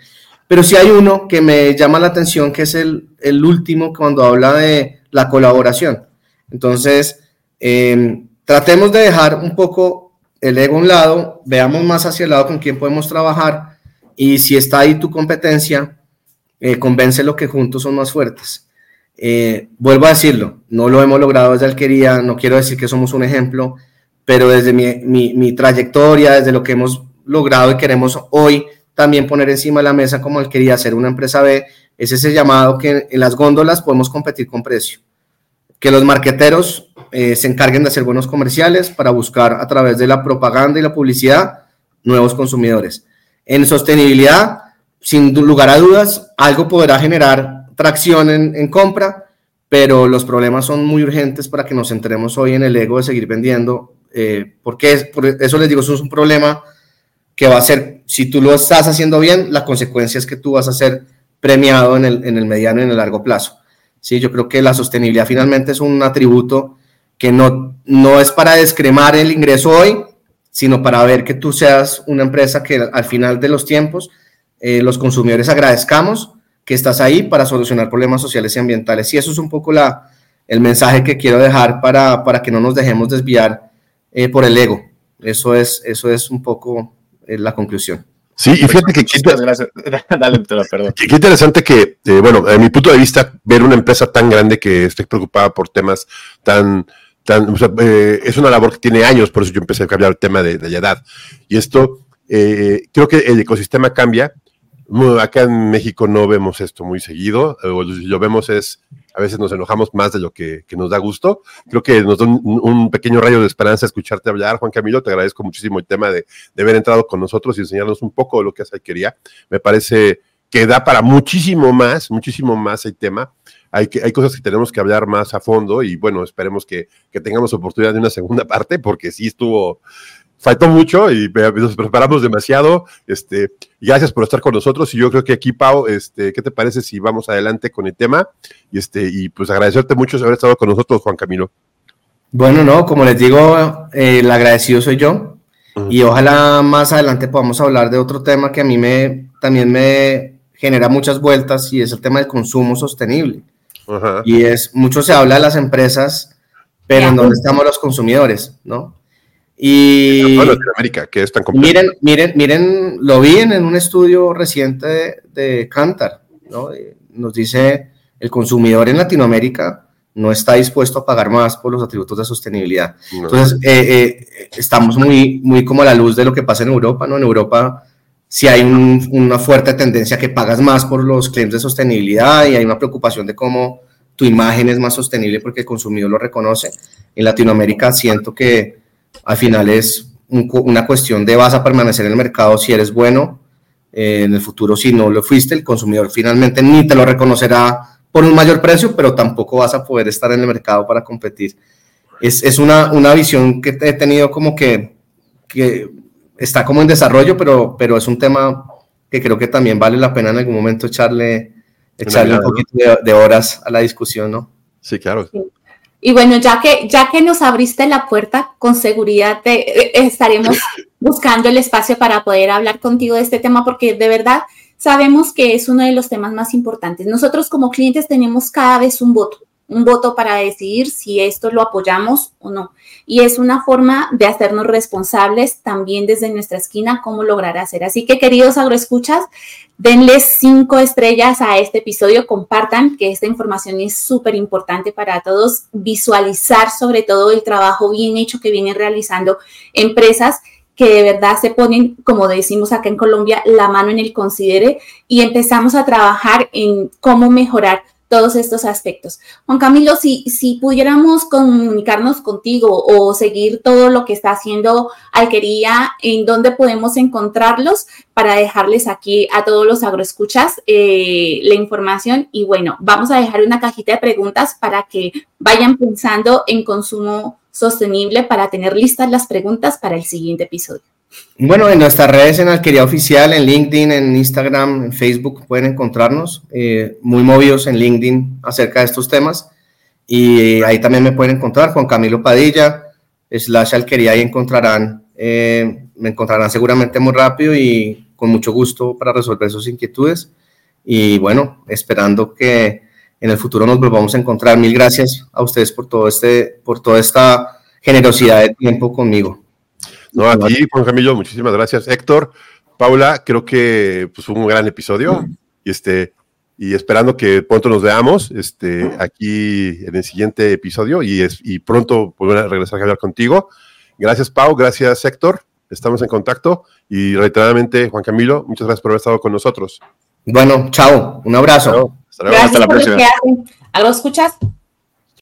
Pero sí hay uno que me llama la atención, que es el, el último cuando habla de la colaboración. Entonces, em, tratemos de dejar un poco el ego a un lado, veamos más hacia el lado con quién podemos trabajar y si está ahí tu competencia, eh, convence lo que juntos son más fuertes. Eh, vuelvo a decirlo, no lo hemos logrado desde Alquería, no quiero decir que somos un ejemplo, pero desde mi, mi, trayectoria, desde lo que hemos logrado y queremos hoy también poner encima de la mesa como él quería hacer una empresa B, es ese llamado que en las góndolas podemos competir con precio. Que los marqueteros eh, se encarguen de hacer buenos comerciales para buscar a través de la propaganda y la publicidad nuevos consumidores. En sostenibilidad, sin lugar a dudas, algo podrá generar tracción en, compra, pero los problemas son muy urgentes para que nos centremos hoy en el ego de seguir vendiendo, eh, porque es, por eso les digo, eso es un problema que va a ser, si tú lo estás haciendo bien, la consecuencia es que tú vas a ser premiado en el, en el mediano y en el largo plazo. Sí, yo creo que la sostenibilidad finalmente es un atributo que no, no es para descremar el ingreso hoy, sino para ver que tú seas una empresa que al final de los tiempos eh, los consumidores agradezcamos que estás ahí para solucionar problemas sociales y ambientales. Y eso es un poco la, el mensaje que quiero dejar para, para que no nos dejemos desviar eh, por el ego. Eso es, eso es un poco eh, la conclusión. Sí, y fíjate que qué, interesante que, bueno, a mi punto de vista, ver una empresa tan grande que esté preocupada por temas tan, eh, es una labor que tiene años, por eso yo empecé a cambiar el tema de, la edad. Y esto, eh, creo que el ecosistema cambia. Acá en México no vemos esto muy seguido, o lo vemos es, a veces nos enojamos más de lo que, nos da gusto. Creo que nos da un, pequeño rayo de esperanza escucharte hablar, Juan Camilo, te agradezco muchísimo el tema de, haber entrado con nosotros y enseñarnos un poco de lo que hace quería. Me parece que da para muchísimo más, muchísimo más el tema hay, que, hay cosas que tenemos que hablar más a fondo y bueno, esperemos que, tengamos oportunidad de una segunda parte porque sí estuvo, faltó mucho y nos preparamos demasiado. Este, gracias por estar con nosotros y yo creo que aquí, Pau, este, ¿qué te parece si vamos adelante con el tema? Y, este, y pues agradecerte mucho por haber estado con nosotros, Juan Camilo. Bueno, no, como les digo, el agradecido soy yo y ojalá más adelante podamos hablar de otro tema que a mí me, también me genera muchas vueltas y es el tema del consumo sostenible. Y es, mucho se habla de las empresas, pero ¿en dónde estamos los consumidores? ¿No? Y Latinoamérica, que es tan Miren, miren, miren, lo vi en, un estudio reciente de, de Cantar, ¿no? Nos dice el consumidor en Latinoamérica no está dispuesto a pagar más por los atributos de sostenibilidad. Entonces, eh, eh, estamos muy, muy como a la luz de lo que pasa en Europa, ¿no? En Europa si hay una fuerte tendencia que pagas más por los claims de sostenibilidad y hay una preocupación de cómo tu imagen es más sostenible porque el consumidor lo reconoce. En Latinoamérica siento que al final es una cuestión de vas a permanecer en el mercado si eres bueno, eh, en el futuro si no lo fuiste, el consumidor finalmente ni te lo reconocerá por un mayor precio, pero tampoco vas a poder estar en el mercado para competir. Es, es una, una visión que he tenido como que, que está como en desarrollo, pero, pero es un tema que creo que también vale la pena en algún momento echarle, echarle un poquito de, horas a la discusión, ¿no? Sí, claro. Y bueno, ya que, ya que nos abriste la puerta, con seguridad te, eh, estaremos buscando el espacio para poder hablar contigo de este tema, porque de verdad sabemos que es uno de los temas más importantes. Nosotros como clientes tenemos cada vez un voto un voto para decidir si esto lo apoyamos o no. Y es una forma de hacernos responsables también desde nuestra esquina cómo lograr hacer. Así que queridos agroescuchas, denles cinco estrellas a este episodio, compartan que esta información es súper importante para todos, visualizar sobre todo el trabajo bien hecho que vienen realizando empresas que de verdad se ponen, como decimos acá en Colombia, la mano en el considere y empezamos a trabajar en cómo mejorar todos estos aspectos. Juan Camilo, si, si pudiéramos comunicarnos contigo o seguir todo lo que está haciendo Alquería, ¿en dónde podemos encontrarlos para dejarles aquí a todos los agroescuchas eh, la información? Y bueno, vamos a dejar una cajita de preguntas para que vayan pensando en consumo sostenible para tener listas las preguntas para el siguiente episodio. Bueno, en nuestras redes, en Alquería Oficial, en LinkedIn, en Instagram, en Facebook, pueden encontrarnos, eh, muy movidos en LinkedIn acerca de estos temas. Y ahí también me pueden encontrar, Juan Camilo Padilla, slash Alquería, y encontrarán, eh, me encontrarán seguramente muy rápido y con mucho gusto para resolver sus inquietudes. Y bueno, esperando que en el futuro nos volvamos a encontrar. Mil gracias a ustedes por, todo este, por toda esta generosidad de tiempo conmigo. No, a ti, Juan Camilo, muchísimas gracias. Héctor, Paula, creo que pues, fue un gran episodio. Y este, y esperando que pronto nos veamos este, aquí en el siguiente episodio y, es, y pronto volver a regresar a hablar contigo. Gracias, Pau, gracias, Héctor. estamos en contacto y reiteradamente, Juan Camilo, muchas gracias por haber estado con nosotros. Bueno, chao, un abrazo. Hasta, la próxima. ¿Algo escuchas?